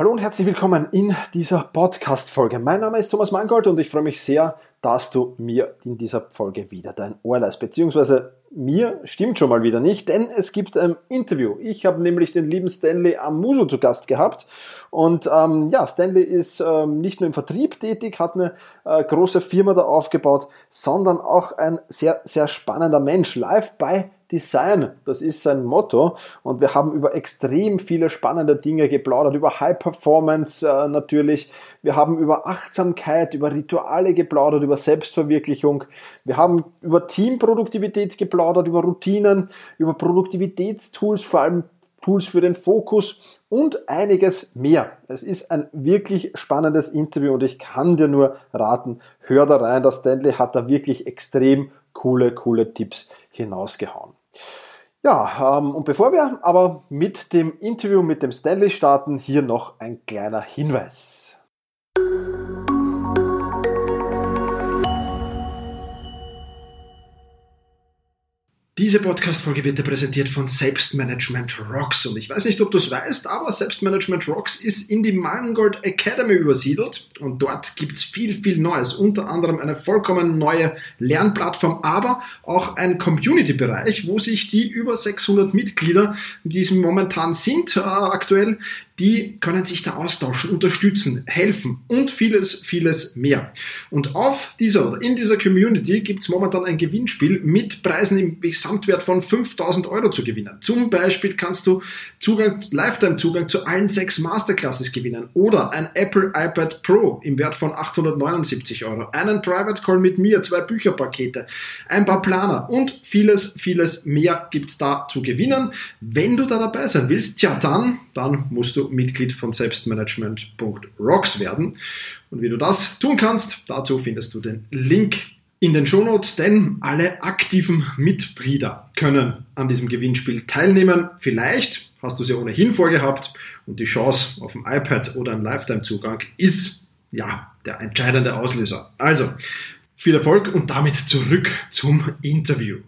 Hallo und herzlich willkommen in dieser Podcast-Folge. Mein Name ist Thomas Mangold und ich freue mich sehr, dass du mir in dieser Folge wieder dein Ohr leist, beziehungsweise mir stimmt schon mal wieder nicht, denn es gibt ein Interview. Ich habe nämlich den lieben Stanley Amuso zu Gast gehabt und ähm, ja, Stanley ist ähm, nicht nur im Vertrieb tätig, hat eine äh, große Firma da aufgebaut, sondern auch ein sehr, sehr spannender Mensch. Live bei Design, das ist sein Motto. Und wir haben über extrem viele spannende Dinge geplaudert, über High Performance äh, natürlich. Wir haben über Achtsamkeit, über Rituale geplaudert, über Selbstverwirklichung. Wir haben über Teamproduktivität geplaudert, über Routinen, über Produktivitätstools, vor allem Tools für den Fokus und einiges mehr. Es ist ein wirklich spannendes Interview und ich kann dir nur raten, hör da rein, der Stanley hat da wirklich extrem coole, coole Tipps hinausgehauen. Ja, ähm, und bevor wir aber mit dem Interview mit dem Stanley starten, hier noch ein kleiner Hinweis. Diese Podcast-Folge wird dir präsentiert von Selbstmanagement Rocks. Und ich weiß nicht, ob du es weißt, aber Selbstmanagement Rocks ist in die Mangold Academy übersiedelt. Und dort gibt es viel, viel Neues. Unter anderem eine vollkommen neue Lernplattform, aber auch ein Community-Bereich, wo sich die über 600 Mitglieder, die es momentan sind, äh, aktuell, die können sich da austauschen, unterstützen, helfen und vieles, vieles mehr. Und auf dieser in dieser Community gibt es momentan ein Gewinnspiel mit Preisen im Gesamtwert von 5000 Euro zu gewinnen. Zum Beispiel kannst du Zugang, Lifetime-Zugang zu allen sechs Masterclasses gewinnen oder ein Apple iPad Pro im Wert von 879 Euro, einen Private Call mit mir, zwei Bücherpakete, ein paar Planer und vieles, vieles mehr gibt's da zu gewinnen. Wenn du da dabei sein willst, ja dann, dann musst du Mitglied von selbstmanagement.rocks werden. Und wie du das tun kannst, dazu findest du den Link in den Shownotes, denn alle aktiven Mitglieder können an diesem Gewinnspiel teilnehmen. Vielleicht hast du es ja ohnehin vorgehabt und die Chance auf ein iPad oder einen Lifetime-Zugang ist ja der entscheidende Auslöser. Also viel Erfolg und damit zurück zum Interview.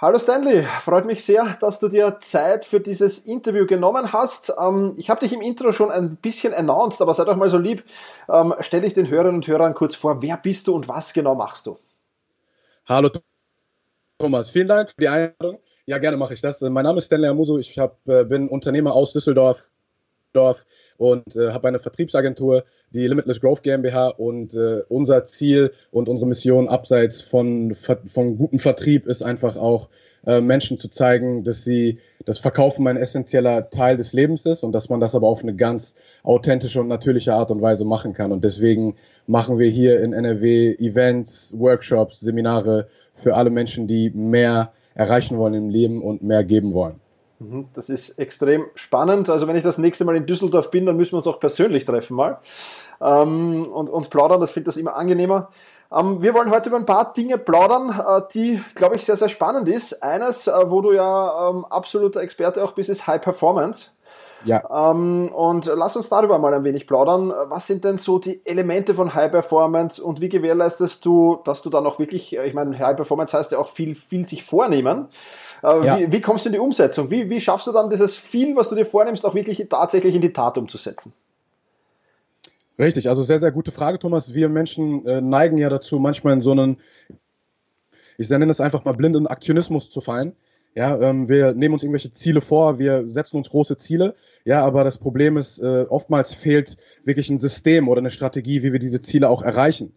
Hallo Stanley, freut mich sehr, dass du dir Zeit für dieses Interview genommen hast. Ähm, ich habe dich im Intro schon ein bisschen announced, aber sei doch mal so lieb, ähm, stell dich den Hörerinnen und Hörern kurz vor, wer bist du und was genau machst du? Hallo Thomas, vielen Dank für die Einladung. Ja, gerne mache ich das. Mein Name ist Stanley Amuso, ich hab, äh, bin Unternehmer aus Düsseldorf und äh, habe eine Vertriebsagentur, die Limitless Growth GmbH und äh, unser Ziel und unsere Mission abseits von, von gutem Vertrieb ist einfach auch äh, Menschen zu zeigen, dass sie das Verkaufen ein essentieller Teil des Lebens ist und dass man das aber auf eine ganz authentische und natürliche Art und Weise machen kann. Und deswegen machen wir hier in NRW Events, Workshops, Seminare für alle Menschen, die mehr erreichen wollen im Leben und mehr geben wollen. Mhm, das ist extrem spannend. Also wenn ich das nächste Mal in Düsseldorf bin, dann müssen wir uns auch persönlich treffen mal ähm, und, und plaudern. Das finde das immer angenehmer. Ähm, wir wollen heute über ein paar Dinge plaudern, äh, die, glaube ich, sehr, sehr spannend ist. Eines, äh, wo du ja ähm, absoluter Experte auch bist, ist High Performance. Ja. Ähm, und lass uns darüber mal ein wenig plaudern. Was sind denn so die Elemente von High Performance und wie gewährleistest du, dass du dann auch wirklich, ich meine, High Performance heißt ja auch viel, viel sich vornehmen. Äh, ja. wie, wie kommst du in die Umsetzung? Wie, wie schaffst du dann dieses viel, was du dir vornimmst, auch wirklich tatsächlich in die Tat umzusetzen? Richtig, also sehr, sehr gute Frage, Thomas. Wir Menschen äh, neigen ja dazu, manchmal in so einen, ich nenne das einfach mal blinden Aktionismus zu fallen. Ja, ähm, wir nehmen uns irgendwelche Ziele vor, wir setzen uns große Ziele, ja, aber das Problem ist, äh, oftmals fehlt wirklich ein System oder eine Strategie, wie wir diese Ziele auch erreichen.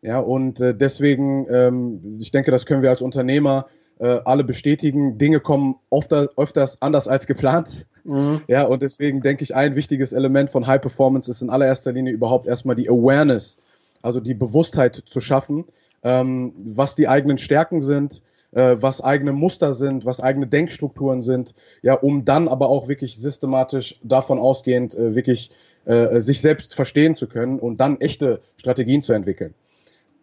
Ja, und äh, deswegen, ähm, ich denke, das können wir als Unternehmer äh, alle bestätigen, Dinge kommen oft, öfters anders als geplant. Mhm. Ja, und deswegen denke ich, ein wichtiges Element von High Performance ist in allererster Linie überhaupt erstmal die Awareness, also die Bewusstheit zu schaffen, ähm, was die eigenen Stärken sind, äh, was eigene Muster sind, was eigene Denkstrukturen sind, ja, um dann aber auch wirklich systematisch davon ausgehend äh, wirklich äh, sich selbst verstehen zu können und dann echte Strategien zu entwickeln.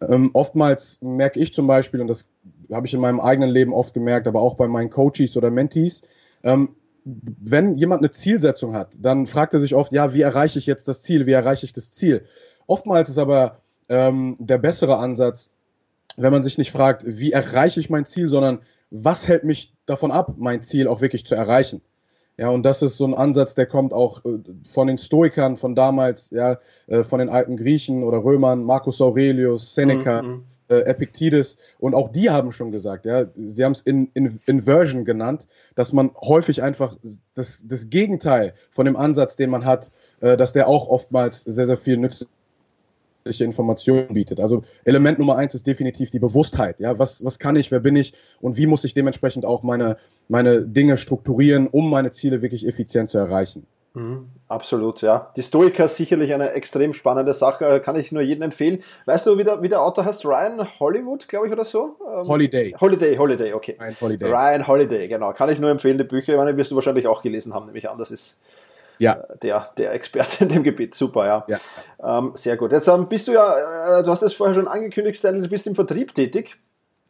Ähm, oftmals merke ich zum Beispiel, und das habe ich in meinem eigenen Leben oft gemerkt, aber auch bei meinen Coaches oder Mentees. Ähm, wenn jemand eine Zielsetzung hat, dann fragt er sich oft, ja, wie erreiche ich jetzt das Ziel? Wie erreiche ich das Ziel? Oftmals ist aber ähm, der bessere Ansatz, wenn man sich nicht fragt, wie erreiche ich mein Ziel, sondern was hält mich davon ab, mein Ziel auch wirklich zu erreichen? Ja, und das ist so ein Ansatz, der kommt auch äh, von den Stoikern von damals, ja, äh, von den alten Griechen oder Römern, Marcus Aurelius, Seneca, mhm. äh, Epictetus. Und auch die haben schon gesagt, ja, sie haben es in, in, Inversion genannt, dass man häufig einfach das, das Gegenteil von dem Ansatz, den man hat, äh, dass der auch oftmals sehr, sehr viel nützlich Informationen bietet. Also Element Nummer eins ist definitiv die Bewusstheit. Ja, was, was kann ich, wer bin ich und wie muss ich dementsprechend auch meine, meine Dinge strukturieren, um meine Ziele wirklich effizient zu erreichen. Mhm, absolut, ja. Die Stoiker ist sicherlich eine extrem spannende Sache, äh, kann ich nur jedem empfehlen. Weißt du, wie der, wie der Autor heißt? Ryan Hollywood, glaube ich, oder so? Ähm, Holiday. Holiday, Holiday, okay. Ryan Holiday. Ryan Holiday, genau. Kann ich nur empfehlen, die Bücher, ich meine, wirst du wahrscheinlich auch gelesen haben, nämlich an, das ist ja. Äh, der, der Experte in dem Gebiet. Super, ja. ja. Ähm, sehr gut. Jetzt ähm, bist du ja, äh, du hast es vorher schon angekündigt, Stanley, du bist im Vertrieb tätig.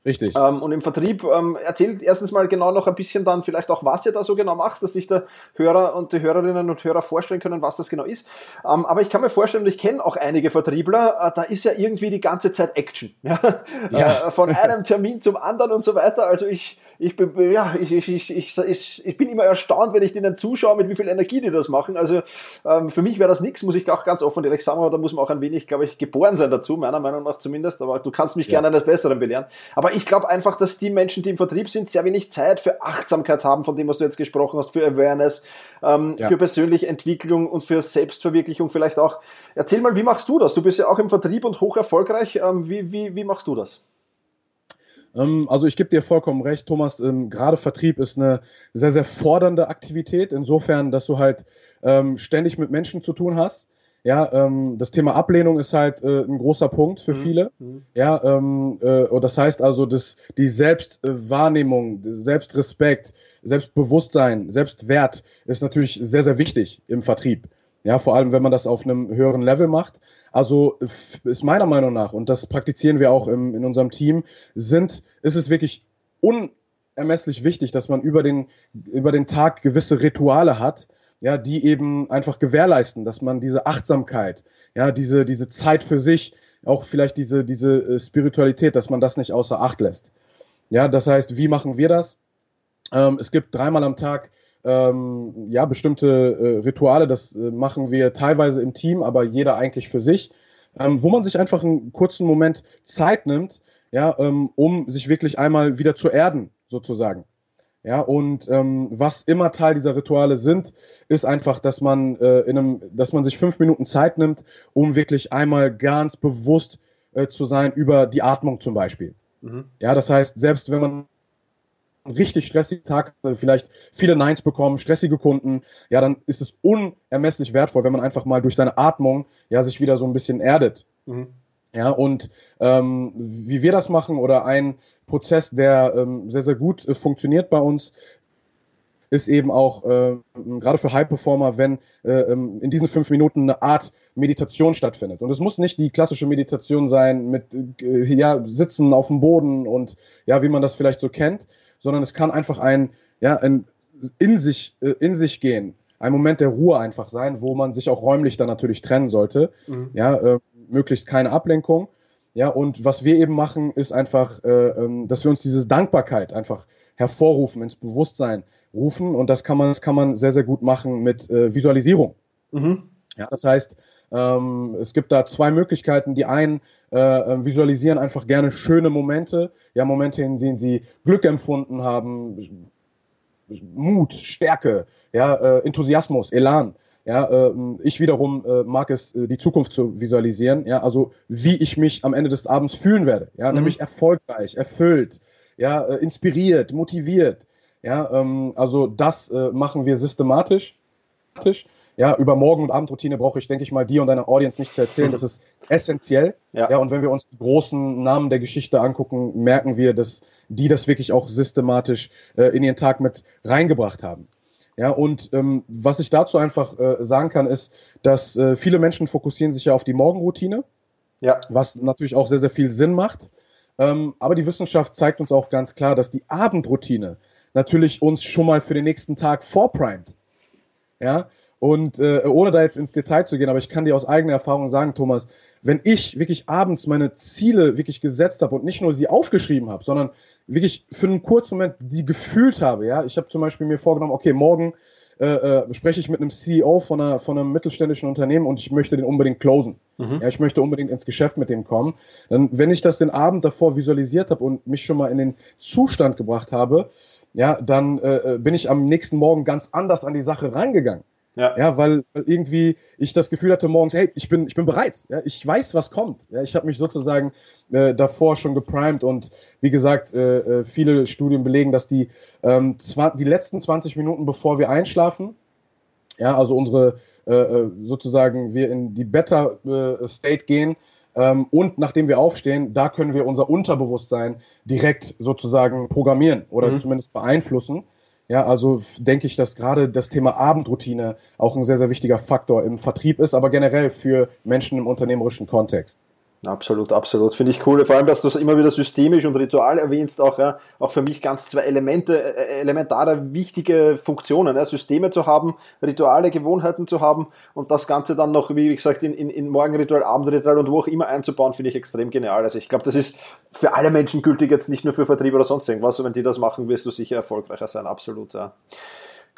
Richtig. Ähm, und im Vertrieb ähm, erzählt erstens mal genau noch ein bisschen dann vielleicht auch, was ihr da so genau macht, dass sich der Hörer und die Hörerinnen und Hörer vorstellen können, was das genau ist. Ähm, aber ich kann mir vorstellen, ich kenne auch einige Vertriebler, äh, da ist ja irgendwie die ganze Zeit Action. Ja? ja. Äh, von einem Termin zum anderen und so weiter. Also ich, ich, bin, ja, ich, ich, ich, ich, ich bin immer erstaunt, wenn ich denen zuschaue, mit wie viel Energie die das machen. Also ähm, für mich wäre das nichts, muss ich auch ganz offen direkt sagen, aber da muss man auch ein wenig, glaube ich, geboren sein dazu, meiner Meinung nach zumindest. Aber du kannst mich ja. gerne eines Besseren belehren. Aber aber ich glaube einfach, dass die Menschen, die im Vertrieb sind, sehr wenig Zeit für Achtsamkeit haben, von dem, was du jetzt gesprochen hast, für Awareness, ähm, ja. für persönliche Entwicklung und für Selbstverwirklichung vielleicht auch. Erzähl mal, wie machst du das? Du bist ja auch im Vertrieb und hoch erfolgreich. Ähm, wie, wie, wie machst du das? Ähm, also ich gebe dir vollkommen recht, Thomas. Ähm, gerade Vertrieb ist eine sehr, sehr fordernde Aktivität, insofern, dass du halt ähm, ständig mit Menschen zu tun hast. Ja, ähm, das Thema Ablehnung ist halt äh, ein großer Punkt für mhm. viele. Mhm. Ja, ähm, äh, und das heißt also, dass die Selbstwahrnehmung, Selbstrespekt, Selbstbewusstsein, Selbstwert ist natürlich sehr, sehr wichtig im Vertrieb. Ja, vor allem, wenn man das auf einem höheren Level macht. Also ist meiner Meinung nach, und das praktizieren wir auch im, in unserem Team, sind, ist es wirklich unermesslich wichtig, dass man über den, über den Tag gewisse Rituale hat, ja, die eben einfach gewährleisten, dass man diese Achtsamkeit, ja, diese, diese Zeit für sich, auch vielleicht diese, diese äh, Spiritualität, dass man das nicht außer Acht lässt. Ja, das heißt, wie machen wir das? Ähm, es gibt dreimal am Tag ähm, ja, bestimmte äh, Rituale, das äh, machen wir teilweise im Team, aber jeder eigentlich für sich, ähm, wo man sich einfach einen kurzen Moment Zeit nimmt, ja, ähm, um sich wirklich einmal wieder zu erden, sozusagen. Ja, und ähm, was immer Teil dieser Rituale sind, ist einfach, dass man äh, in einem, dass man sich fünf Minuten Zeit nimmt, um wirklich einmal ganz bewusst äh, zu sein über die Atmung zum Beispiel. Mhm. Ja, das heißt, selbst wenn man einen richtig stressigen Tag, vielleicht viele Neins bekommen, stressige Kunden, ja, dann ist es unermesslich wertvoll, wenn man einfach mal durch seine Atmung ja sich wieder so ein bisschen erdet. Mhm. Ja, und ähm, wie wir das machen oder ein Prozess, der ähm, sehr, sehr gut äh, funktioniert bei uns, ist eben auch äh, gerade für High-Performer, wenn äh, ähm, in diesen fünf Minuten eine Art Meditation stattfindet. Und es muss nicht die klassische Meditation sein mit äh, ja, Sitzen auf dem Boden und ja, wie man das vielleicht so kennt, sondern es kann einfach ein, ja, ein in sich, äh, in sich gehen, ein Moment der Ruhe einfach sein, wo man sich auch räumlich dann natürlich trennen sollte. Mhm. Ja, äh, möglichst keine Ablenkung. Ja, und was wir eben machen, ist einfach, äh, ähm, dass wir uns diese Dankbarkeit einfach hervorrufen, ins Bewusstsein rufen. Und das kann man, das kann man sehr, sehr gut machen mit äh, Visualisierung. Mhm. Ja, das heißt, ähm, es gibt da zwei Möglichkeiten. Die einen äh, äh visualisieren einfach gerne schöne Momente, ja, Momente, in denen sie Glück empfunden haben, Mut, Stärke, ja, äh, Enthusiasmus, Elan. Ja, äh, ich wiederum äh, mag es, äh, die Zukunft zu visualisieren. Ja, also wie ich mich am Ende des Abends fühlen werde. Ja, mhm. nämlich erfolgreich, erfüllt, ja, äh, inspiriert, motiviert. Ja, ähm, also das äh, machen wir systematisch. Ja, über Morgen- und Abendroutine brauche ich, denke ich mal, dir und deiner Audience nicht zu erzählen. Das ist essentiell. Ja. ja, und wenn wir uns die großen Namen der Geschichte angucken, merken wir, dass die das wirklich auch systematisch äh, in ihren Tag mit reingebracht haben. Ja, und ähm, was ich dazu einfach äh, sagen kann, ist, dass äh, viele Menschen fokussieren sich ja auf die Morgenroutine, ja. was natürlich auch sehr, sehr viel Sinn macht. Ähm, aber die Wissenschaft zeigt uns auch ganz klar, dass die Abendroutine natürlich uns schon mal für den nächsten Tag vorprimet. Ja, und äh, ohne da jetzt ins Detail zu gehen, aber ich kann dir aus eigener Erfahrung sagen, Thomas, wenn ich wirklich abends meine Ziele wirklich gesetzt habe und nicht nur sie aufgeschrieben habe, sondern wirklich für einen kurzen Moment die gefühlt habe, ja, ich habe zum Beispiel mir vorgenommen, okay, morgen äh, äh, spreche ich mit einem CEO von, einer, von einem mittelständischen Unternehmen und ich möchte den unbedingt closen. Mhm. Ja, ich möchte unbedingt ins Geschäft mit dem kommen. Dann, wenn ich das den Abend davor visualisiert habe und mich schon mal in den Zustand gebracht habe, ja, dann äh, äh bin ich am nächsten Morgen ganz anders an die Sache rangegangen. Ja, ja weil, weil irgendwie ich das Gefühl hatte morgens, hey, ich bin, ich bin bereit. Ja, ich weiß, was kommt. Ja, ich habe mich sozusagen äh, davor schon geprimed und wie gesagt, äh, äh viele Studien belegen, dass die, ähm, die letzten 20 Minuten, bevor wir einschlafen, ja, also unsere äh, äh, sozusagen wir in die Better äh, State gehen, ähm, und nachdem wir aufstehen, da können wir unser Unterbewusstsein direkt sozusagen programmieren oder mhm. zumindest beeinflussen. Ja, also denke ich, dass gerade das Thema Abendroutine auch ein sehr, sehr wichtiger Faktor im Vertrieb ist, aber generell für Menschen im unternehmerischen Kontext. Absolut, absolut. Finde ich cool. Vor allem, dass du es immer wieder systemisch und ritual erwähnst, auch, ja, auch für mich ganz zwei Elemente, äh, elementare, wichtige Funktionen, ja, Systeme zu haben, Rituale, Gewohnheiten zu haben und das Ganze dann noch, wie gesagt, in, in, in Morgenritual, Abendritual und wo auch immer einzubauen, finde ich extrem genial. Also ich glaube, das ist für alle Menschen gültig, jetzt nicht nur für Vertrieb oder sonst irgendwas. Wenn die das machen, wirst du sicher erfolgreicher sein. Absolut, ja.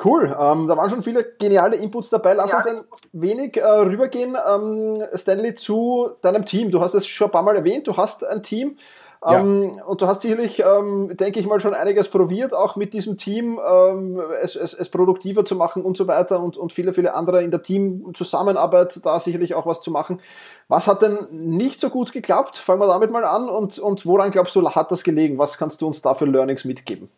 Cool, ähm, da waren schon viele geniale Inputs dabei. Lass uns ein wenig äh, rübergehen, ähm, Stanley, zu deinem Team. Du hast es schon ein paar Mal erwähnt, du hast ein Team. Ähm, ja. Und du hast sicherlich, ähm, denke ich mal, schon einiges probiert, auch mit diesem Team ähm, es, es, es produktiver zu machen und so weiter und, und viele, viele andere in der Teamzusammenarbeit da sicherlich auch was zu machen. Was hat denn nicht so gut geklappt? Fangen wir damit mal an und, und woran glaubst du, hat das gelegen? Was kannst du uns da für Learnings mitgeben?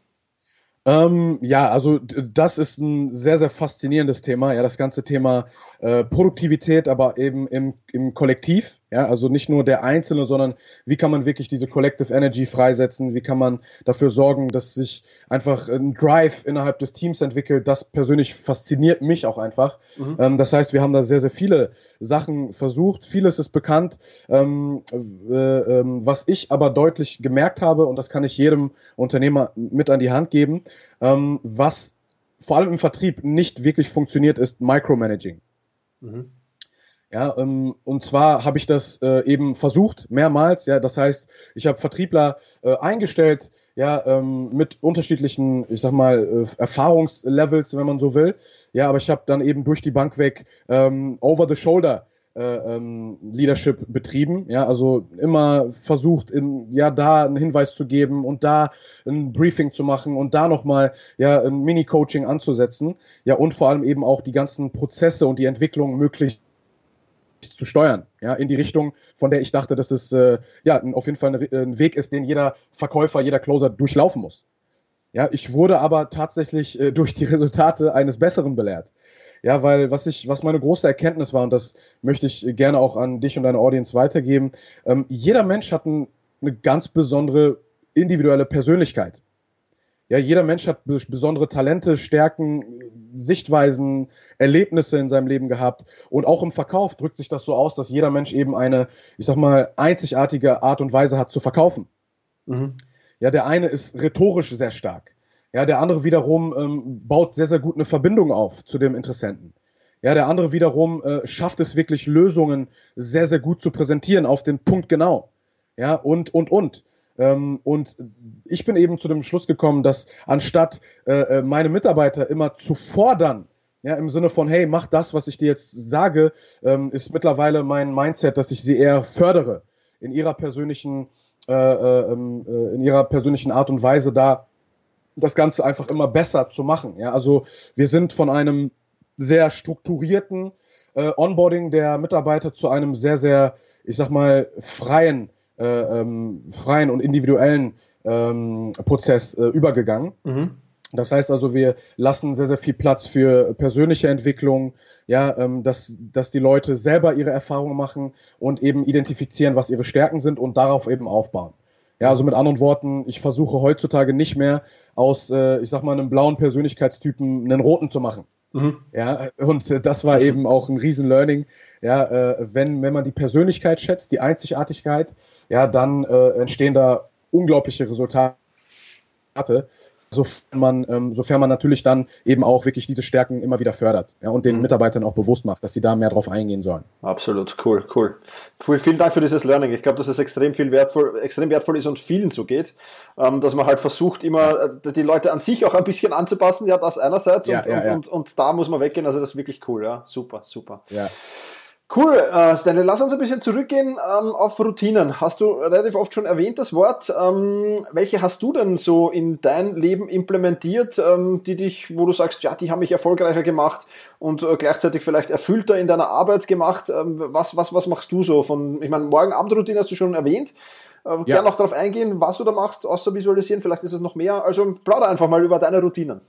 Ähm, ja, also das ist ein sehr, sehr faszinierendes Thema. Ja, das ganze Thema äh, Produktivität, aber eben im, im Kollektiv. Ja, also nicht nur der Einzelne, sondern wie kann man wirklich diese Collective Energy freisetzen? Wie kann man dafür sorgen, dass sich einfach ein Drive innerhalb des Teams entwickelt? Das persönlich fasziniert mich auch einfach. Mhm. Ähm, das heißt, wir haben da sehr, sehr viele Sachen versucht. Vieles ist bekannt. Ähm, äh, äh, was ich aber deutlich gemerkt habe, und das kann ich jedem Unternehmer mit an die Hand geben, ähm, was vor allem im Vertrieb nicht wirklich funktioniert, ist Micromanaging. Mhm. Ja, ähm, und zwar habe ich das äh, eben versucht, mehrmals. Ja, das heißt, ich habe Vertriebler äh, eingestellt, ja, ähm, mit unterschiedlichen, ich sag mal, äh, Erfahrungslevels, wenn man so will. Ja, aber ich habe dann eben durch die Bank weg ähm, over the shoulder äh, ähm, Leadership betrieben. Ja, also immer versucht, in, ja, da einen Hinweis zu geben und da ein Briefing zu machen und da nochmal ja, ein Mini-Coaching anzusetzen. Ja, und vor allem eben auch die ganzen Prozesse und die Entwicklung möglichst zu steuern, ja, in die Richtung, von der ich dachte, dass es äh, ja auf jeden Fall ein Weg ist, den jeder Verkäufer, jeder Closer durchlaufen muss. Ja, ich wurde aber tatsächlich äh, durch die Resultate eines Besseren belehrt. Ja, weil was ich, was meine große Erkenntnis war, und das möchte ich gerne auch an dich und deine Audience weitergeben, ähm, jeder Mensch hat ein, eine ganz besondere individuelle Persönlichkeit. Ja, jeder Mensch hat besondere Talente, Stärken, Sichtweisen, Erlebnisse in seinem Leben gehabt. Und auch im Verkauf drückt sich das so aus, dass jeder Mensch eben eine, ich sag mal, einzigartige Art und Weise hat zu verkaufen. Mhm. Ja, der eine ist rhetorisch sehr stark. Ja, der andere wiederum ähm, baut sehr, sehr gut eine Verbindung auf zu dem Interessenten. Ja, der andere wiederum äh, schafft es wirklich, Lösungen sehr, sehr gut zu präsentieren, auf den Punkt genau. Ja, und, und, und. Ähm, und ich bin eben zu dem Schluss gekommen, dass anstatt äh, äh, meine Mitarbeiter immer zu fordern, ja, im Sinne von, hey, mach das, was ich dir jetzt sage, ähm, ist mittlerweile mein Mindset, dass ich sie eher fördere in ihrer persönlichen, äh, äh, ähm, äh, in ihrer persönlichen Art und Weise da das Ganze einfach immer besser zu machen. Ja, also wir sind von einem sehr strukturierten Onboarding der Mitarbeiter zu einem sehr, sehr, ich sag mal, freien äh, ähm, freien und individuellen ähm, Prozess äh, übergegangen. Mhm. Das heißt also, wir lassen sehr, sehr viel Platz für persönliche Entwicklung, ja, ähm, dass, dass die Leute selber ihre Erfahrungen machen und eben identifizieren, was ihre Stärken sind und darauf eben aufbauen. Ja, also mit anderen Worten, ich versuche heutzutage nicht mehr aus, äh, ich sag mal, einem blauen Persönlichkeitstypen einen roten zu machen. Mhm. Ja, und äh, das war eben auch ein Riesen-Learning. Ja, äh, wenn, wenn man die Persönlichkeit schätzt, die Einzigartigkeit, ja, dann äh, entstehen da unglaubliche Resultate sofern man, ähm, sofern man natürlich dann eben auch wirklich diese Stärken immer wieder fördert ja, und den mhm. Mitarbeitern auch bewusst macht, dass sie da mehr drauf eingehen sollen. Absolut, cool, cool. Vielen Dank für dieses Learning. Ich glaube, dass es extrem viel wertvoll, extrem wertvoll ist und vielen so geht, ähm, dass man halt versucht, immer äh, die Leute an sich auch ein bisschen anzupassen, ja, das einerseits ja, und, ja, und. Und, und, da muss man weggehen, also das ist wirklich cool, ja, super, super. Ja. Cool, äh, Stanley, lass uns ein bisschen zurückgehen ähm, auf Routinen. Hast du relativ oft schon erwähnt das Wort. Ähm, welche hast du denn so in dein Leben implementiert, ähm, die dich, wo du sagst, ja, die haben mich erfolgreicher gemacht und äh, gleichzeitig vielleicht erfüllter in deiner Arbeit gemacht? Ähm, was, was, was machst du so von, ich meine, Morgenabendroutine hast du schon erwähnt. Äh, ja. Gerne noch darauf eingehen, was du da machst, außer visualisieren, vielleicht ist es noch mehr. Also plauder einfach mal über deine Routinen.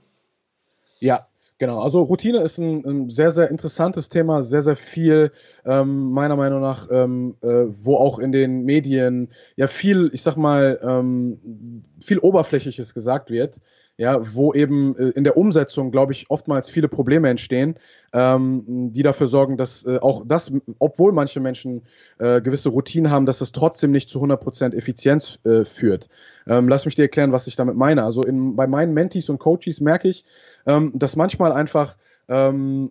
Ja, Genau, also Routine ist ein, ein, sehr, sehr interessantes Thema, sehr, sehr viel, ähm, meiner Meinung nach, ähm, äh, wo auch in den Medien ja viel, ich sag mal, ähm, viel Oberflächliches gesagt wird ja, wo eben äh, in der Umsetzung, glaube ich, oftmals viele Probleme entstehen, ähm, die dafür sorgen, dass äh, auch das, obwohl manche Menschen äh, gewisse Routinen haben, dass es trotzdem nicht zu 100% Effizienz äh, führt. Ähm, lass mich dir erklären, was ich damit meine. Also in, bei meinen Mentees und Coaches merke ich, ähm, dass manchmal einfach ähm,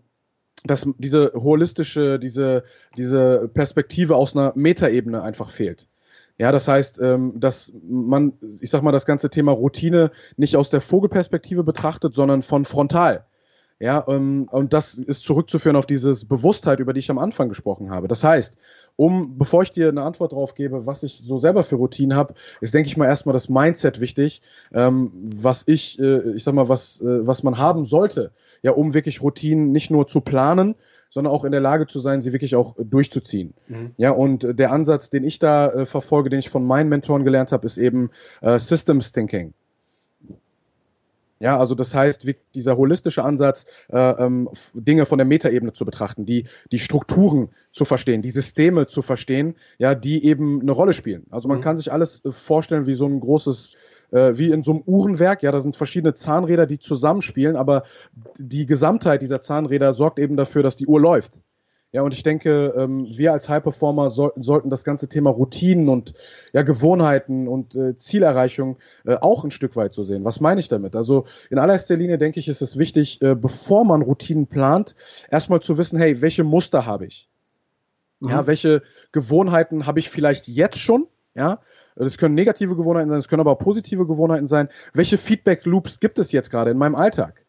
dass diese holistische, diese, diese Perspektive aus einer Metaebene einfach fehlt. Ja, das heißt, ähm, dass man, ich sag mal, das ganze Thema Routine nicht aus der Vogelperspektive betrachtet, sondern von frontal. Ja, ähm, und das ist zurückzuführen auf dieses Bewusstheit, über die ich am Anfang gesprochen habe. Das heißt, um, bevor ich dir eine Antwort darauf gebe, was ich so selber für Routinen habe, ist, denke ich mal, erstmal das Mindset wichtig, ähm, was ich, äh, ich sag mal, was, äh, was man haben sollte, ja, um wirklich Routinen nicht nur zu planen, sondern auch in der Lage zu sein, sie wirklich auch durchzuziehen. Mhm. Ja, und der Ansatz, den ich da äh, verfolge, den ich von meinen Mentoren gelernt habe, ist eben äh, Systems Thinking. Ja, also das heißt, dieser holistische Ansatz, äh, ähm, Dinge von der Metaebene zu betrachten, die, die Strukturen zu verstehen, die Systeme zu verstehen, ja, die eben eine Rolle spielen. Also man mhm. kann sich alles äh, vorstellen wie so ein großes äh, wie in so einem Uhrenwerk. Ja, da sind verschiedene Zahnräder, die zusammenspielen, aber die Gesamtheit dieser Zahnräder sorgt eben dafür, dass die Uhr läuft. Ja, und ich denke, ähm, wir als High Performer soll, sollten das ganze Thema Routinen und ja, Gewohnheiten und äh, Zielerreichung äh, auch ein Stück weit so sehen. Was meine ich damit? Also in allererster Linie denke ich, ist es wichtig, äh, bevor man Routinen plant, erstmal zu wissen, hey, welche Muster habe ich? Mhm. Ja, welche Gewohnheiten habe ich vielleicht jetzt schon? Ja, das können negative Gewohnheiten sein, das können aber auch positive Gewohnheiten sein. Welche Feedback-Loops gibt es jetzt gerade in meinem Alltag?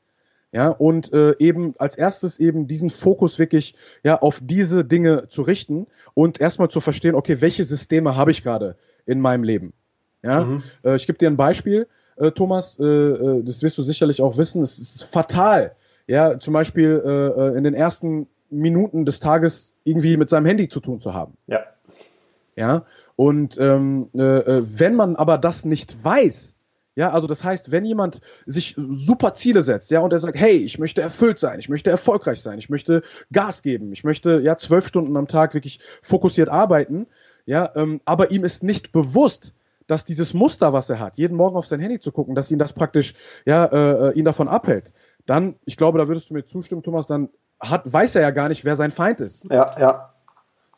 Ja, und äh, eben als erstes eben diesen Fokus wirklich ja auf diese Dinge zu richten und erstmal zu verstehen, okay, welche Systeme habe ich gerade in meinem Leben? Ja, mhm. äh, ich gebe dir ein Beispiel, äh, Thomas, äh, äh, das wirst du sicherlich auch wissen, es ist fatal, ja, zum Beispiel äh in den ersten Minuten des Tages irgendwie mit seinem Handy zu tun zu haben. Ja. Ja, und ähm, äh, äh, wenn man aber das nicht weiß, ja, also das heißt, wenn jemand sich super Ziele setzt, ja, und er sagt, hey, ich möchte erfüllt sein, ich möchte erfolgreich sein, ich möchte Gas geben, ich möchte ja zwölf Stunden am Tag wirklich fokussiert arbeiten, ja, ähm, aber ihm ist nicht bewusst, dass dieses Muster, was er hat, jeden Morgen auf sein Handy zu gucken, dass ihn das praktisch ja äh, äh ihn davon abhält, dann, ich glaube, da würdest du mir zustimmen, Thomas, dann hat, weiß er ja gar nicht, wer sein Feind ist. Ja, ja,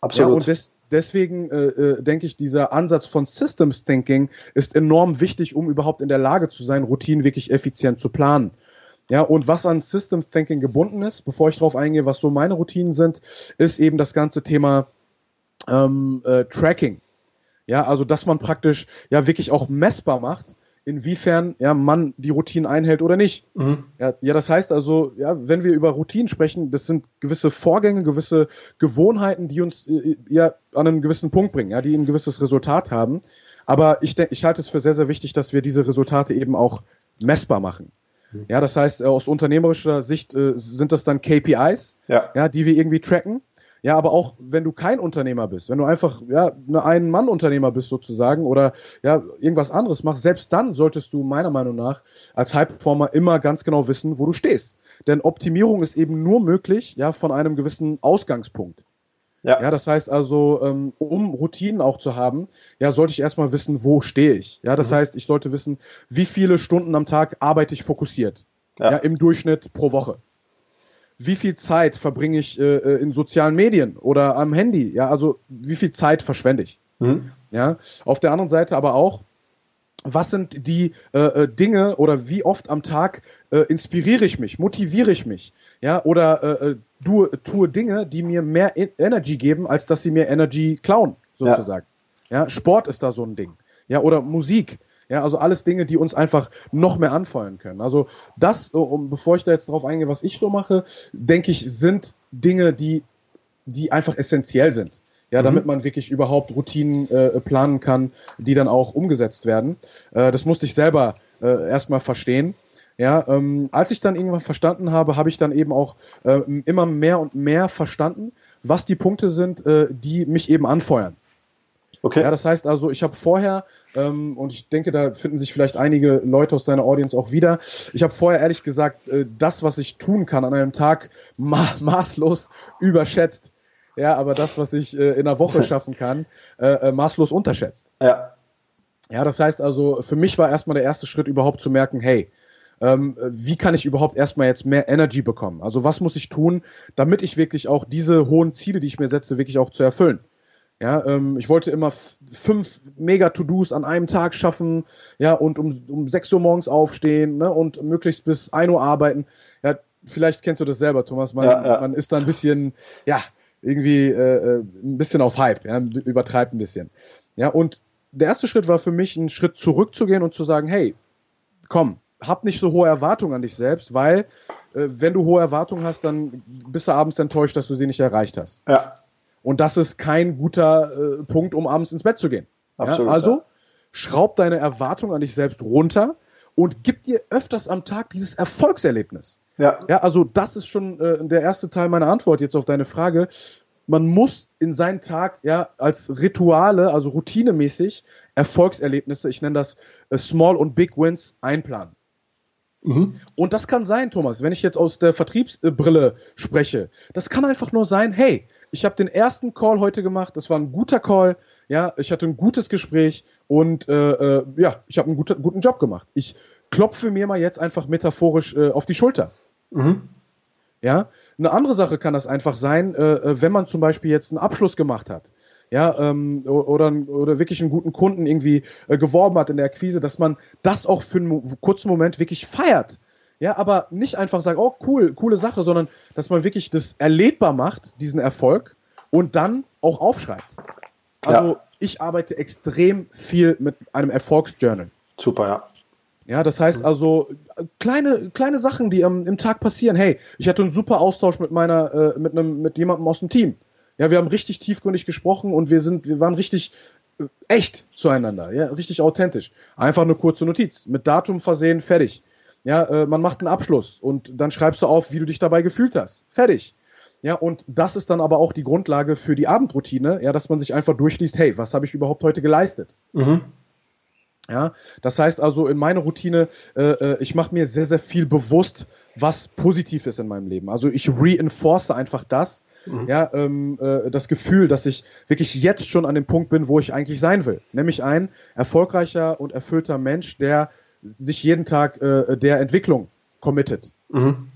absolut. Ja, und des, deswegen äh, äh, denke ich, dieser Ansatz von Systems Thinking ist enorm wichtig, um überhaupt in der Lage zu sein, Routinen wirklich effizient zu planen. Ja, und was an Systems Thinking gebunden ist, bevor ich darauf eingehe, was so meine Routinen sind, ist eben das ganze Thema ähm, äh, Tracking. Ja, also dass man praktisch ja wirklich auch messbar macht, inwiefern ja, man die Routinen einhält oder nicht. Mhm. Ja, ja, das heißt also, ja, wenn wir über Routinen sprechen, das sind gewisse Vorgänge, gewisse Gewohnheiten, die uns äh, ja an einen gewissen Punkt bringen, ja, die ein gewisses Resultat haben. Aber ich denke, ich halte es für sehr, sehr wichtig, dass wir diese Resultate eben auch messbar machen. Mhm. Ja, das heißt, aus unternehmerischer Sicht äh, sind das dann KPIs, ja. ja, die wir irgendwie tracken. Ja, aber auch wenn du kein Unternehmer bist, wenn du einfach ja eine Ein-Mann-Unternehmer bist sozusagen oder ja irgendwas anderes machst, selbst dann solltest du meiner Meinung nach als High-Performer immer ganz genau wissen, wo du stehst. Denn Optimierung ist eben nur möglich ja von einem gewissen Ausgangspunkt. Ja. ja, das heißt also, ähm, um Routinen auch zu haben, ja, sollte ich erstmal wissen, wo stehe ich. Ja, das mhm. heißt, ich sollte wissen, wie viele Stunden am Tag arbeite ich fokussiert. Ja. ja im Durchschnitt pro Woche wie viel Zeit verbringe ich äh, äh, in sozialen Medien oder am Handy? Ja, also wie viel Zeit verschwende ich? Mhm. Ja, auf der anderen Seite aber auch, was sind die äh, äh, Dinge oder wie oft am Tag äh, inspiriere ich mich, motiviere ich mich, ja, oder äh, äh du, tue Dinge, die mir mehr e Energy geben, als dass sie mir Energy klauen, sozusagen. Ja. ja, Sport ist da so ein Ding, ja, oder Musik. Ja, also alles Dinge, die uns einfach noch mehr anfeuern können. Also das, um, bevor ich da jetzt drauf eingehe, was ich so mache, denke ich, sind Dinge, die, die einfach essentiell sind ja, damit mhm. man wirklich überhaupt Routinen äh, planen kann, die dann auch umgesetzt werden. Äh, das musste ich selber äh, erstmal verstehen. Ja, ähm, als ich dann irgendwann verstanden habe, habe ich dann eben auch äh, immer mehr und mehr verstanden, was die Punkte sind, äh, die mich eben anfeuern. Okay. Ja, das heißt also, ich habe vorher, ähm, und ich denke, da finden sich vielleicht einige Leute aus deiner Audience auch wieder, ich habe vorher ehrlich gesagt, äh, das, was ich tun kann an einem Tag, ma maßlos überschätzt ja, aber das, was ich äh, in einer Woche schaffen kann, äh, äh, maßlos unterschätzt. Ja. Ja, das heißt also, für mich war erstmal der erste Schritt überhaupt zu merken, hey, ähm, wie kann ich überhaupt erstmal jetzt mehr Energy bekommen? Also was muss ich tun, damit ich wirklich auch diese hohen Ziele, die ich mir setze, wirklich auch zu erfüllen? Ja, ähm, ich wollte immer fünf Mega-To-Dos an einem Tag schaffen, ja, und um, um 6 Uhr morgens aufstehen, ne, und möglichst bis 1 Uhr arbeiten. Ja, vielleicht kennst du das selber, Thomas. Man, ja, ja. man ist da ein bisschen, ja, irgendwie äh, äh, ein bisschen auf Hype, ja, übertreibt ein bisschen. Ja, und der erste Schritt war für mich, einen Schritt zurückzugehen und zu sagen, hey, komm, hab nicht so hohe Erwartungen an dich selbst, weil äh, wenn du hohe Erwartungen hast, dann bist du abends enttäuscht, dass du sie nicht erreicht hast. Ja. Und das ist kein guter äh, Punkt, um abends ins Bett zu gehen. Absolut, ja? Also ja. schraub deine Erwartungen an dich selbst runter und gib dir öfters am Tag dieses Erfolgserlebnis. Ja. Ja, also das ist schon äh, der erste Teil meiner Antwort jetzt auf deine Frage. Man muss in seinen Tag ja als Rituale, also routinemäßig Erfolgserlebnisse, ich nenne das äh, Small und Big Wins einplanen. Mhm. Und das kann sein, Thomas, wenn ich jetzt aus der Vertriebsbrille spreche, das kann einfach nur sein, hey, ich habe den ersten Call heute gemacht, das war ein guter Call, ja, ich hatte ein gutes Gespräch und äh, äh, ja, ich habe einen guten, guten Job gemacht. Ich klopfe mir mal jetzt einfach metaphorisch äh, auf die Schulter. Mhm. Ja, eine andere Sache kann das einfach sein, äh, äh, wenn man zum Beispiel jetzt einen Abschluss gemacht hat. Ja, ähm, oder, oder wirklich einen guten Kunden irgendwie äh, geworben hat in der Akquise, dass man das auch für einen kurzen Moment wirklich feiert. Ja, aber nicht einfach sagt, oh cool, coole Sache, sondern dass man wirklich das erlebbar macht, diesen Erfolg, und dann auch aufschreibt. Also ja. ich arbeite extrem viel mit einem Erfolgsjournal. Super, ja. Ja, das heißt also kleine kleine Sachen, die am, im Tag passieren. Hey, ich hatte einen super Austausch mit meiner äh, mit einem mit jemandem aus dem Team. Ja, wir haben richtig tiefgründig gesprochen und wir sind wir waren richtig äh, echt zueinander, ja, richtig authentisch. Einfach eine kurze Notiz mit Datum versehen, fertig. Ja, äh, man macht einen Abschluss und dann schreibst du auf, wie du dich dabei gefühlt hast. Fertig. Ja, und das ist dann aber auch die Grundlage für die Abendroutine, ja, dass man sich einfach durchliest, hey, was habe ich überhaupt heute geleistet? Mhm. Ja, das heißt also in meiner Routine, äh, äh, ich mache mir sehr, sehr viel bewusst, was positiv ist in meinem Leben. Also ich reinforce einfach das, mhm. ja, ähm, äh, das Gefühl, dass ich wirklich jetzt schon an dem Punkt bin, wo ich eigentlich sein will. Nämlich ein erfolgreicher und erfüllter Mensch, der sich jeden Tag äh, der Entwicklung committet. Mhm.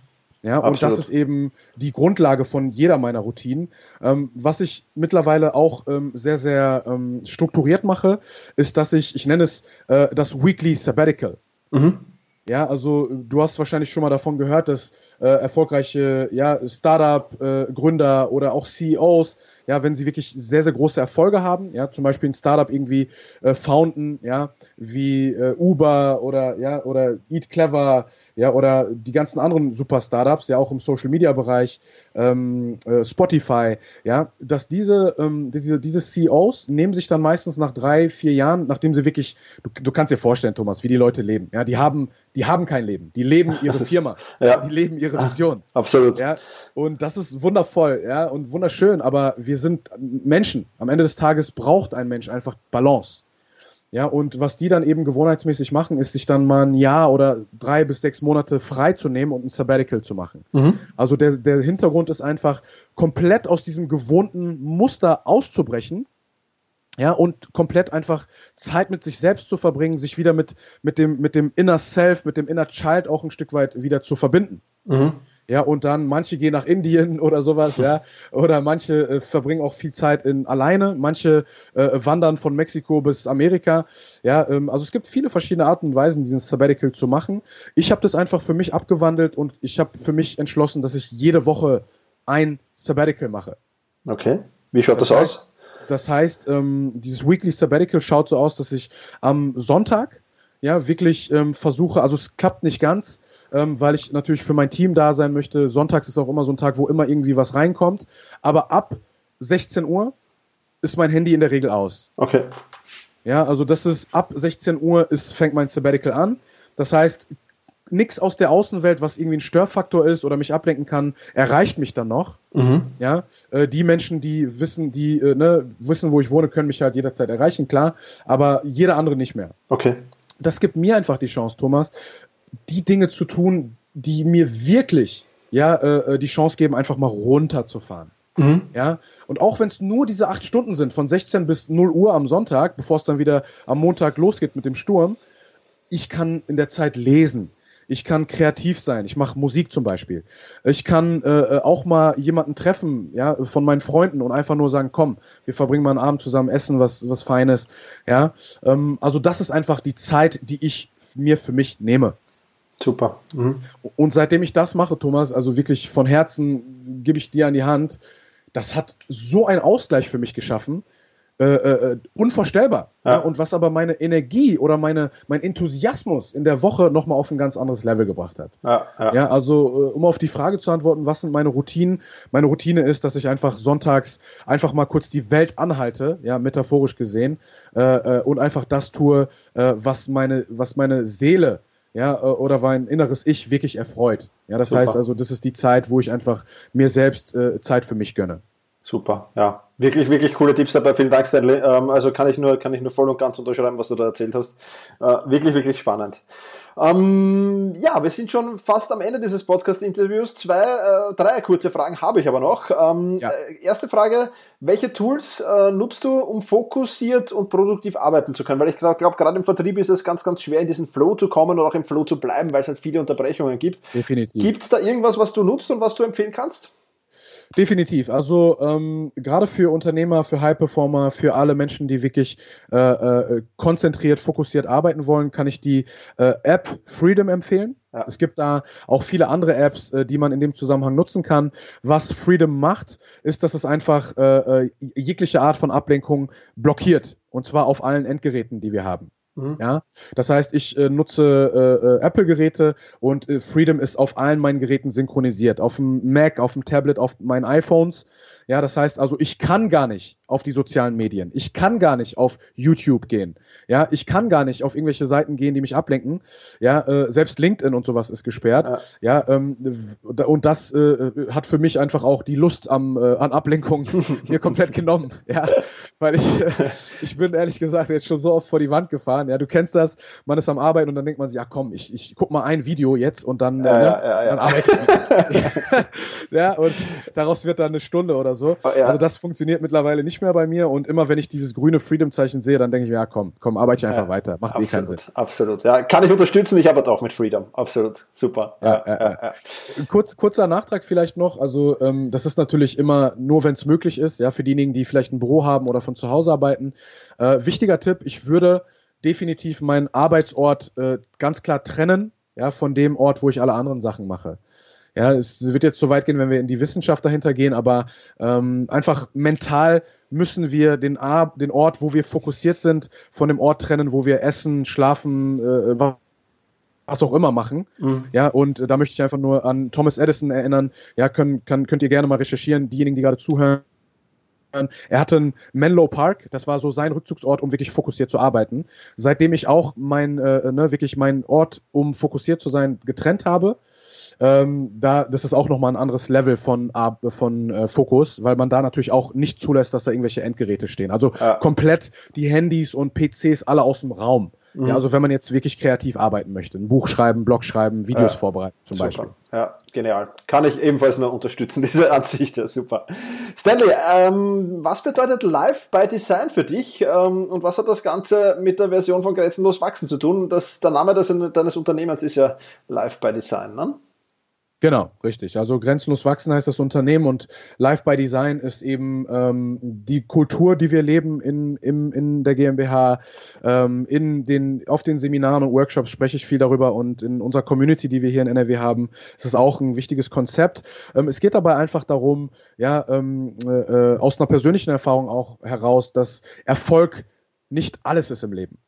Ja, Absolut. und das ist eben die Grundlage von jeder meiner Routinen. Ähm, was ich mittlerweile auch ähm, sehr, sehr ähm, strukturiert mache, ist, dass ich, ich nenne es äh, das Weekly Sabbatical. Mhm. Ja, also du hast wahrscheinlich schon mal davon gehört, dass äh, erfolgreiche ja, Startup-Gründer äh, oder auch CEOs ja, wenn sie wirklich sehr, sehr große Erfolge haben, ja, zum Beispiel ein Startup irgendwie äh, founden, ja, wie äh, Uber oder ja, oder Eat Clever, ja, oder die ganzen anderen super Startups, ja, auch im Social Media Bereich, ähm, äh, Spotify, ja, dass diese, ähm, diese, diese CEOs nehmen sich dann meistens nach drei, vier Jahren, nachdem sie wirklich, du, du kannst dir vorstellen, Thomas, wie die Leute leben, ja, die haben, die haben kein Leben, die leben ihre Firma, ja. die leben ihre Vision. Absolut. Ja, und das ist wundervoll, ja, und wunderschön, aber wir sind Menschen. Am Ende des Tages braucht ein Mensch einfach Balance. Ja, und was die dann eben gewohnheitsmäßig machen, ist sich dann mal ein Jahr oder drei bis sechs Monate frei zu nehmen und ein Sabbatical zu machen. Mhm. Also der, der Hintergrund ist einfach, komplett aus diesem gewohnten Muster auszubrechen. Ja, und komplett einfach Zeit mit sich selbst zu verbringen, sich wieder mit, mit dem, mit dem Inner Self, mit dem Inner Child auch ein Stück weit wieder zu verbinden. Mhm. Ja, und dann manche gehen nach Indien oder sowas, ja. Oder manche äh, verbringen auch viel Zeit in alleine, manche äh, wandern von Mexiko bis Amerika. Ja, ähm, also es gibt viele verschiedene Arten und Weisen, diesen Sabbatical zu machen. Ich habe das einfach für mich abgewandelt und ich habe für mich entschlossen, dass ich jede Woche ein Sabbatical mache. Okay. Wie schaut das, das heißt, aus? Das heißt, ähm, dieses Weekly Sabbatical schaut so aus, dass ich am Sonntag ja wirklich ähm, versuche, also es klappt nicht ganz, ähm, weil ich natürlich für mein Team da sein möchte. Sonntags ist auch immer so ein Tag, wo immer irgendwie was reinkommt. Aber ab 16 Uhr ist mein Handy in der Regel aus. Okay. Ja, also das ist ab 16 Uhr ist, fängt mein Sabbatical an. Das heißt, nichts aus der Außenwelt, was irgendwie ein Störfaktor ist oder mich ablenken kann, erreicht mich dann noch. Mhm. Ja, äh, die Menschen, die wissen, die äh, ne, wissen, wo ich wohne, können mich halt jederzeit erreichen, klar. Aber jeder andere nicht mehr. Okay. Das gibt mir einfach die Chance, Thomas, die Dinge zu tun, die mir wirklich ja äh, äh, die Chance geben, einfach mal runterzufahren. Mhm. Ja, und auch wenn es nur diese acht Stunden sind, von 16 bis 0 Uhr am Sonntag, bevor es dann wieder am Montag losgeht mit dem Sturm, ich kann in der Zeit lesen. Ich kann kreativ sein. Ich mache Musik zum Beispiel. Ich kann äh, äh, auch mal jemanden treffen, ja, von meinen Freunden und einfach nur sagen, komm, wir verbringen mal einen Abend zusammen, essen was, was Feines. Ja, ähm, also das ist einfach die Zeit, die ich mir für mich nehme. Super. Mhm. Und seitdem ich das mache, Thomas, also wirklich von Herzen gebe ich dir an die Hand, das hat so einen Ausgleich für mich geschaffen. Äh, äh, äh, unvorstellbar. Ja. Ja, und was aber meine Energie oder meine, mein Enthusiasmus in der Woche nochmal auf ein ganz anderes Level gebracht hat. Ja, ja. also äh, um auf die Frage zu antworten, was sind meine Routinen? Meine Routine ist, dass ich einfach sonntags einfach mal kurz die Welt anhalte, ja, metaphorisch gesehen, äh, äh und einfach das tue, was meine, was meine Seele ja, äh, oder mein inneres Ich wirklich erfreut. Ja, das Super. heißt also, das ist die Zeit, wo ich einfach mir selbst äh, Zeit für mich gönne. Super, ja. Wirklich, wirklich coole Tipps dabei. Vielen Dank, Stanley. Ähm, also kann ich nur, kann ich nur voll und ganz unterschreiben, was du da erzählt hast. Äh, wirklich, wirklich spannend. Ähm, ja, wir sind schon fast am Ende dieses Podcast-Interviews. Zwei, äh, drei kurze Fragen habe ich aber noch. Ähm, ja. äh, erste Frage, welche Tools äh, nutzt du, um fokussiert und produktiv arbeiten zu können? Weil ich glaube, gerade im Vertrieb ist es ganz, ganz schwer, in diesen Flow zu kommen oder auch im Flow zu bleiben, weil es halt viele Unterbrechungen gibt. Definitiv. Gibt es da irgendwas, was du nutzt und was du empfehlen kannst? Definitiv. Also ähm, gerade für Unternehmer, für High-Performer, für alle Menschen, die wirklich äh, äh, konzentriert, fokussiert arbeiten wollen, kann ich die äh, App Freedom empfehlen. Ja. Es gibt da auch viele andere Apps, äh, die man in dem Zusammenhang nutzen kann. Was Freedom macht, ist, dass es einfach äh, äh jegliche Art von Ablenkung blockiert. Und zwar auf allen Endgeräten, die wir haben. Mhm. Ja, das heißt, ich äh, nutze äh, äh, Apple-Geräte und äh, Freedom ist auf allen meinen Geräten synchronisiert. Auf dem Mac, auf dem Tablet, auf meinen iPhones. Ja, das heißt also, ich kann gar nicht auf die sozialen Medien. Ich kann gar nicht auf YouTube gehen. Ja, ich kann gar nicht auf irgendwelche Seiten gehen, die mich ablenken. Ja, äh, selbst LinkedIn und sowas ist gesperrt. Ja, ja ähm, und das äh, hat für mich einfach auch die Lust am, äh, an Ablenkung mir komplett genommen. Ja, weil ich, äh, ich bin ehrlich gesagt jetzt schon so oft vor die Wand gefahren. Ja, du kennst das. Man ist am Arbeiten und dann denkt man sich, ja komm, ich, ich guck mal ein Video jetzt und dann, ja, äh, ja, ja, dann arbeite ich. ja, und daraus wird dann eine Stunde oder so. Oh, also das funktioniert mittlerweile nicht mehr bei mir und immer wenn ich dieses grüne Freedom-Zeichen sehe, dann denke ich mir, ja komm, komm, arbeite ich einfach ja, weiter. Macht absolut, eh keinen Sinn. Absolut, ja. Kann ich unterstützen, ich arbeite auch mit Freedom. Absolut, super. Ja, ja, ja, Kurz, kurzer Nachtrag vielleicht noch, also ähm, das ist natürlich immer nur, wenn es möglich ist, ja, für diejenigen, die vielleicht ein Büro haben oder von zu Hause arbeiten. Äh, wichtiger Tipp, ich würde definitiv meinen Arbeitsort äh, ganz klar trennen, ja, von dem Ort, wo ich alle anderen Sachen mache. Ja, es wird jetzt so weit gehen, wenn wir in die Wissenschaft dahinter gehen, aber ähm, einfach mental müssen wir den, A, den Ort, wo wir fokussiert sind, von dem Ort trennen, wo wir essen, schlafen, äh, was auch immer machen. Mhm. Ja, und äh, da möchte ich einfach nur an Thomas Edison erinnern. Ja, können, kann, könnt ihr gerne mal recherchieren, diejenigen, die gerade zuhören. Er hatte einen Menlo Park, das war so sein Rückzugsort, um wirklich fokussiert zu arbeiten. Seitdem ich auch mein, äh, ne, wirklich meinen Ort, um fokussiert zu sein, getrennt habe, ähm, da, das ist auch nochmal ein anderes Level von, von äh, Fokus, weil man da natürlich auch nicht zulässt, dass da irgendwelche Endgeräte stehen. Also ja. komplett die Handys und PCs alle aus dem Raum. Mhm. Ja, also wenn man jetzt wirklich kreativ arbeiten möchte, ein Buch schreiben, Blog schreiben, Videos ja, vorbereiten zum super. Beispiel. Ja, genial. Kann ich ebenfalls nur unterstützen, diese Ansicht. Ja, super. Stanley, ähm, was bedeutet Live by Design für dich ähm, und was hat das Ganze mit der Version von Grenzenlos Wachsen zu tun? Das, der Name deines Unternehmens ist ja Live by Design, ne? Genau, richtig. Also grenzenlos wachsen heißt das Unternehmen und Life by Design ist eben ähm, die Kultur, die wir leben in, in, in der GmbH. Ähm, in den, auf den Seminaren und Workshops spreche ich viel darüber und in unserer Community, die wir hier in NRW haben, ist es auch ein wichtiges Konzept. Ähm, es geht dabei einfach darum, ja, ähm, äh, äh aus einer persönlichen Erfahrung auch heraus, dass Erfolg nicht alles ist im Leben.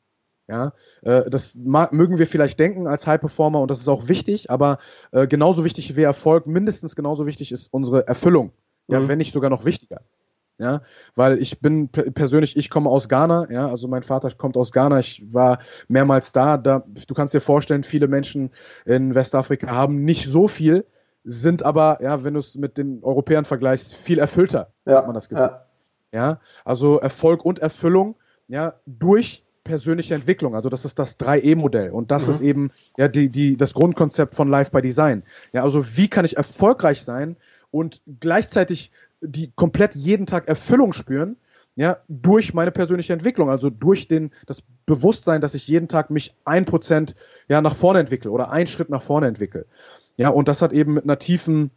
Ja, äh, das mögen wir vielleicht denken als High Performer und das ist auch wichtig, aber äh, genauso wichtig wie Erfolg, mindestens genauso wichtig ist unsere Erfüllung. Ja, mhm. wenn nicht sogar noch wichtiger. Ja, weil ich bin persönlich, ich komme aus Ghana, ja, also mein Vater kommt aus Ghana, ich war mehrmals da, da, du kannst dir vorstellen, viele Menschen in Westafrika haben nicht so viel, sind aber, ja, wenn du es mit den Europäern vergleichst, viel erfüllter, ja, hat man das Gefühl. Ja. ja, also Erfolg und Erfüllung, ja, durch persönliche Entwicklung. Also das ist das 3E-Modell und das mhm. ist eben ja die, die, das Grundkonzept von Life by Design. Ja, also wie kann ich erfolgreich sein und gleichzeitig die komplett jeden Tag Erfüllung spüren, ja, durch meine persönliche Entwicklung, also durch den, das Bewusstsein, dass ich jeden Tag mich ein Prozent ja nach vorne entwickle oder einen Schritt nach vorne entwickle. Ja, und das hat eben mit einer tiefen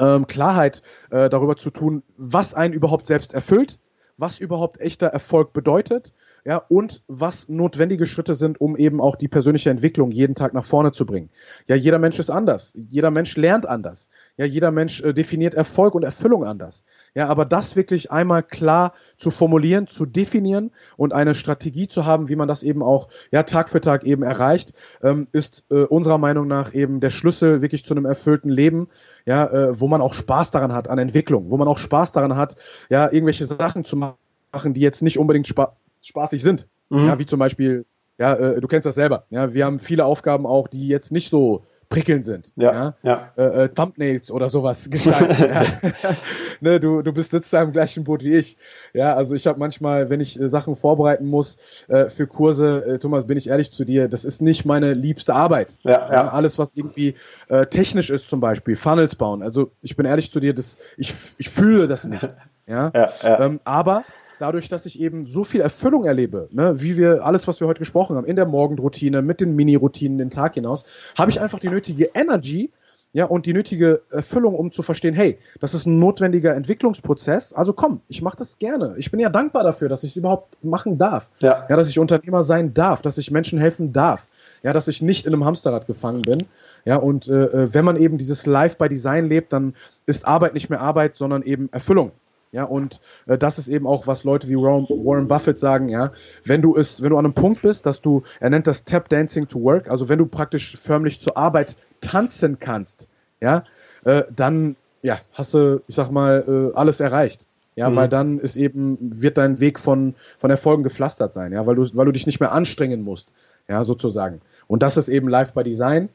ähm, Klarheit äh, darüber zu tun, was einen überhaupt selbst erfüllt, was überhaupt echter Erfolg bedeutet ja, und was notwendige Schritte sind, um eben auch die persönliche Entwicklung jeden Tag nach vorne zu bringen. Ja, jeder Mensch ist anders. Jeder Mensch lernt anders. Ja, jeder Mensch äh, definiert Erfolg und Erfüllung anders. Ja, aber das wirklich einmal klar zu formulieren, zu definieren und eine Strategie zu haben, wie man das eben auch, ja, Tag für Tag eben erreicht, ähm, ist äh, unserer Meinung nach eben der Schlüssel wirklich zu einem erfüllten Leben, ja, äh, wo man auch Spaß daran hat an Entwicklung, wo man auch Spaß daran hat, ja, irgendwelche Sachen zu machen, die jetzt nicht unbedingt Spaß spaßig sind. Mhm. Ja, wie zum Beispiel, ja, äh, du kennst das selber. Ja, wir haben viele Aufgaben auch, die jetzt nicht so prickelnd sind. Ja, ja. Äh, äh, Thumbnails oder sowas gestalten. ja. ne, du, du bist sitzt da im gleichen Boot wie ich. Ja, also ich habe manchmal, wenn ich äh, Sachen vorbereiten muss äh, für Kurse, äh, Thomas, bin ich ehrlich zu dir, das ist nicht meine liebste Arbeit. Ja, ja. Alles, was irgendwie äh, technisch ist, zum Beispiel Funnels bauen. Also ich bin ehrlich zu dir, das, ich, ich fühle das nicht. ja, ja, ja. Ähm, aber dadurch, dass ich eben so viel Erfüllung erlebe, ne, wie wir alles, was wir heute gesprochen haben, in der Morgenroutine, mit den Mini-Routinen den Tag hinaus, habe ich einfach die nötige Energy, ja, und die nötige Erfüllung, um zu verstehen, hey, das ist ein notwendiger Entwicklungsprozess. Also komm, ich mache das gerne. Ich bin ja dankbar dafür, dass ich es überhaupt machen darf. Ja. ja, dass ich Unternehmer sein darf, dass ich Menschen helfen darf. Ja, dass ich nicht in einem Hamsterrad gefangen bin. Ja, und äh, äh wenn man eben dieses Life by Design lebt, dann ist Arbeit nicht mehr Arbeit, sondern eben Erfüllung. Ja, und äh, das ist eben auch, was Leute wie Warren Buffett sagen, ja, wenn du es, wenn du an einem Punkt bist, dass du, er nennt das Tap Dancing to Work, also wenn du praktisch förmlich zur Arbeit tanzen kannst, ja, äh, dann, ja, hast du, ich sag mal, äh, alles erreicht. Ja, mhm. weil dann ist eben, wird dein Weg von, von Erfolgen gepflastert sein, ja, weil du, weil du dich nicht mehr anstrengen musst, ja, sozusagen. Und das ist eben Live by Design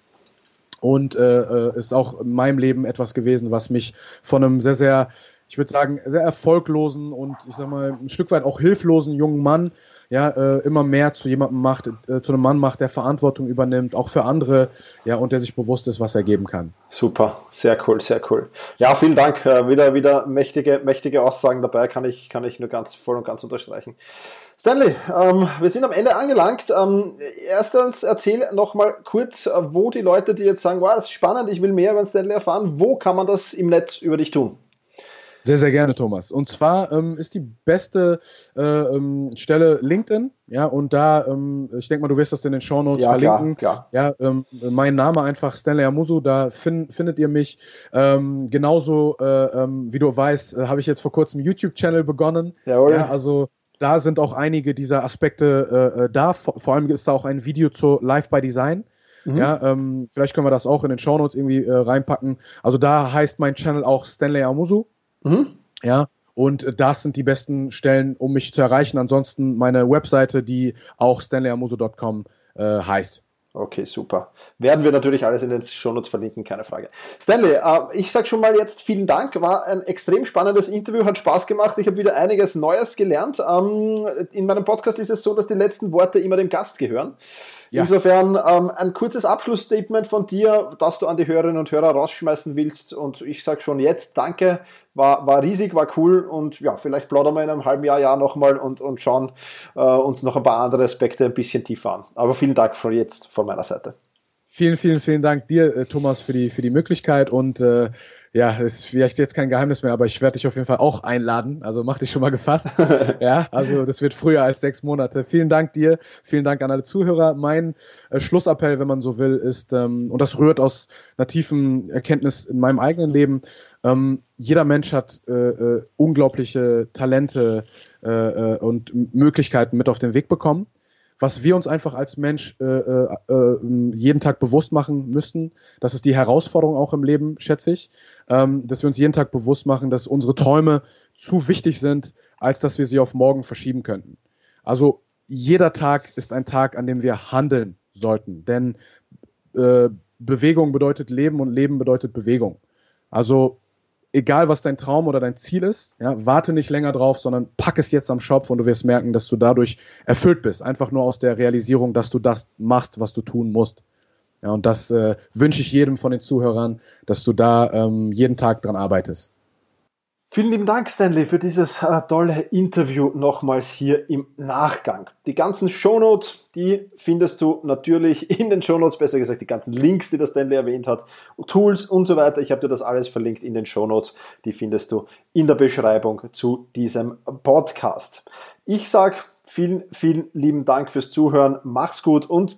und äh, äh ist auch in meinem Leben etwas gewesen, was mich von einem sehr, sehr ich würde sagen, sehr erfolglosen und ich sag mal, ein Stück weit auch hilflosen jungen Mann, ja, äh, immer mehr zu jemandem macht, äh, zu einem Mann macht, der Verantwortung übernimmt, auch für andere, ja, und der sich bewusst ist, was er geben kann. Super, sehr cool, sehr cool. Ja, vielen Dank. Äh, wieder, wieder mächtige, mächtige Aussagen dabei, kann ich, kann ich nur ganz voll und ganz unterstreichen. Stanley, ähm, wir sind am Ende angelangt. Ähm, erstens erzähl nochmal kurz, äh, wo die Leute, die jetzt sagen, wow, das ist spannend, ich will mehr über Stanley erfahren, wo kann man das im Netz über dich tun? Sehr, sehr gerne, Thomas. Und zwar ähm, ist die beste äh, ähm, Stelle LinkedIn. Ja, und da, ähm, ich denke mal, du wirst das in den Show Notes ja, verlinken. Klar, klar. Ja, ähm, mein Name einfach Stanley Amusu, da fin findet ihr mich. Ähm, genauso, äh, ähm, wie du weißt, äh, habe ich jetzt vor kurzem YouTube-Channel begonnen. Jawohl. Ja, also da sind auch einige dieser Aspekte äh, äh da. Vor, vor, allem ist da auch ein Video zu Live by Design. Mhm. Ja, vielleicht können wir das auch in den Show Notes irgendwie äh, reinpacken. Also da heißt mein Channel auch Stanley Amusu. Mhm. Ja, und das sind die besten Stellen, um mich zu erreichen. Ansonsten meine Webseite, die auch stanleyamuso.com äh, heißt. Okay, super. Werden wir natürlich alles in den Shownotes verlinken, keine Frage. Stanley, äh, ich sage schon mal jetzt vielen Dank. War ein extrem spannendes Interview, hat Spaß gemacht. Ich habe wieder einiges Neues gelernt. Ähm, in meinem Podcast ist es so, dass die letzten Worte immer dem Gast gehören. Ja. Insofern ähm, ein kurzes Abschlussstatement von dir, das du an die Hörerinnen und Hörer rausschmeißen willst. Und ich sage schon jetzt Danke, war, war riesig, war cool und ja, vielleicht plaudern wir in einem halben Jahr, Jahr nochmal und, und schauen äh, uns noch ein paar andere Aspekte ein bisschen tiefer an. Aber vielen Dank von jetzt von meiner Seite. Vielen, vielen, vielen Dank dir, äh, Thomas, für die, für die Möglichkeit und äh, ja, ist vielleicht jetzt kein Geheimnis mehr, aber ich werde dich auf jeden Fall auch einladen. Also mach dich schon mal gefasst. ja, also das wird früher als sechs Monate. Vielen Dank dir, vielen Dank an alle Zuhörer. Mein äh, Schlussappell, wenn man so will, ist, ähm, und das rührt aus einer tiefen Erkenntnis in meinem eigenen Leben, ähm, jeder Mensch hat äh, äh, unglaubliche Talente äh, äh, und Möglichkeiten mit auf den Weg bekommen was wir uns einfach als Mensch äh, äh, äh, jeden Tag bewusst machen müssen. Das ist die Herausforderung auch im Leben, schätze ich, ähm, dass wir uns jeden Tag bewusst machen, dass unsere Träume zu wichtig sind, als dass wir sie auf morgen verschieben könnten. Also jeder Tag ist ein Tag, an dem wir handeln sollten, denn äh, Bewegung bedeutet Leben und Leben bedeutet Bewegung. Also egal was dein Traum oder dein Ziel ist, ja, warte nicht länger drauf, sondern pack es jetzt am Schopf und du wirst merken, dass du dadurch erfüllt bist. Einfach nur aus der Realisierung, dass du das machst, was du tun musst. Ja, und das äh, wünsche ich jedem von den Zuhörern, dass du da ähm, jeden Tag dran arbeitest. Vielen lieben Dank, Stanley, für dieses äh, tolle Interview nochmals hier im Nachgang. Die ganzen Shownotes, die findest du natürlich in den Shownotes, besser gesagt die ganzen Links, die der Stanley erwähnt hat, Tools und so weiter. Ich habe dir das alles verlinkt in den Shownotes. Die findest du in der Beschreibung zu diesem Podcast. Ich sag vielen, vielen lieben Dank fürs Zuhören. Mach's gut und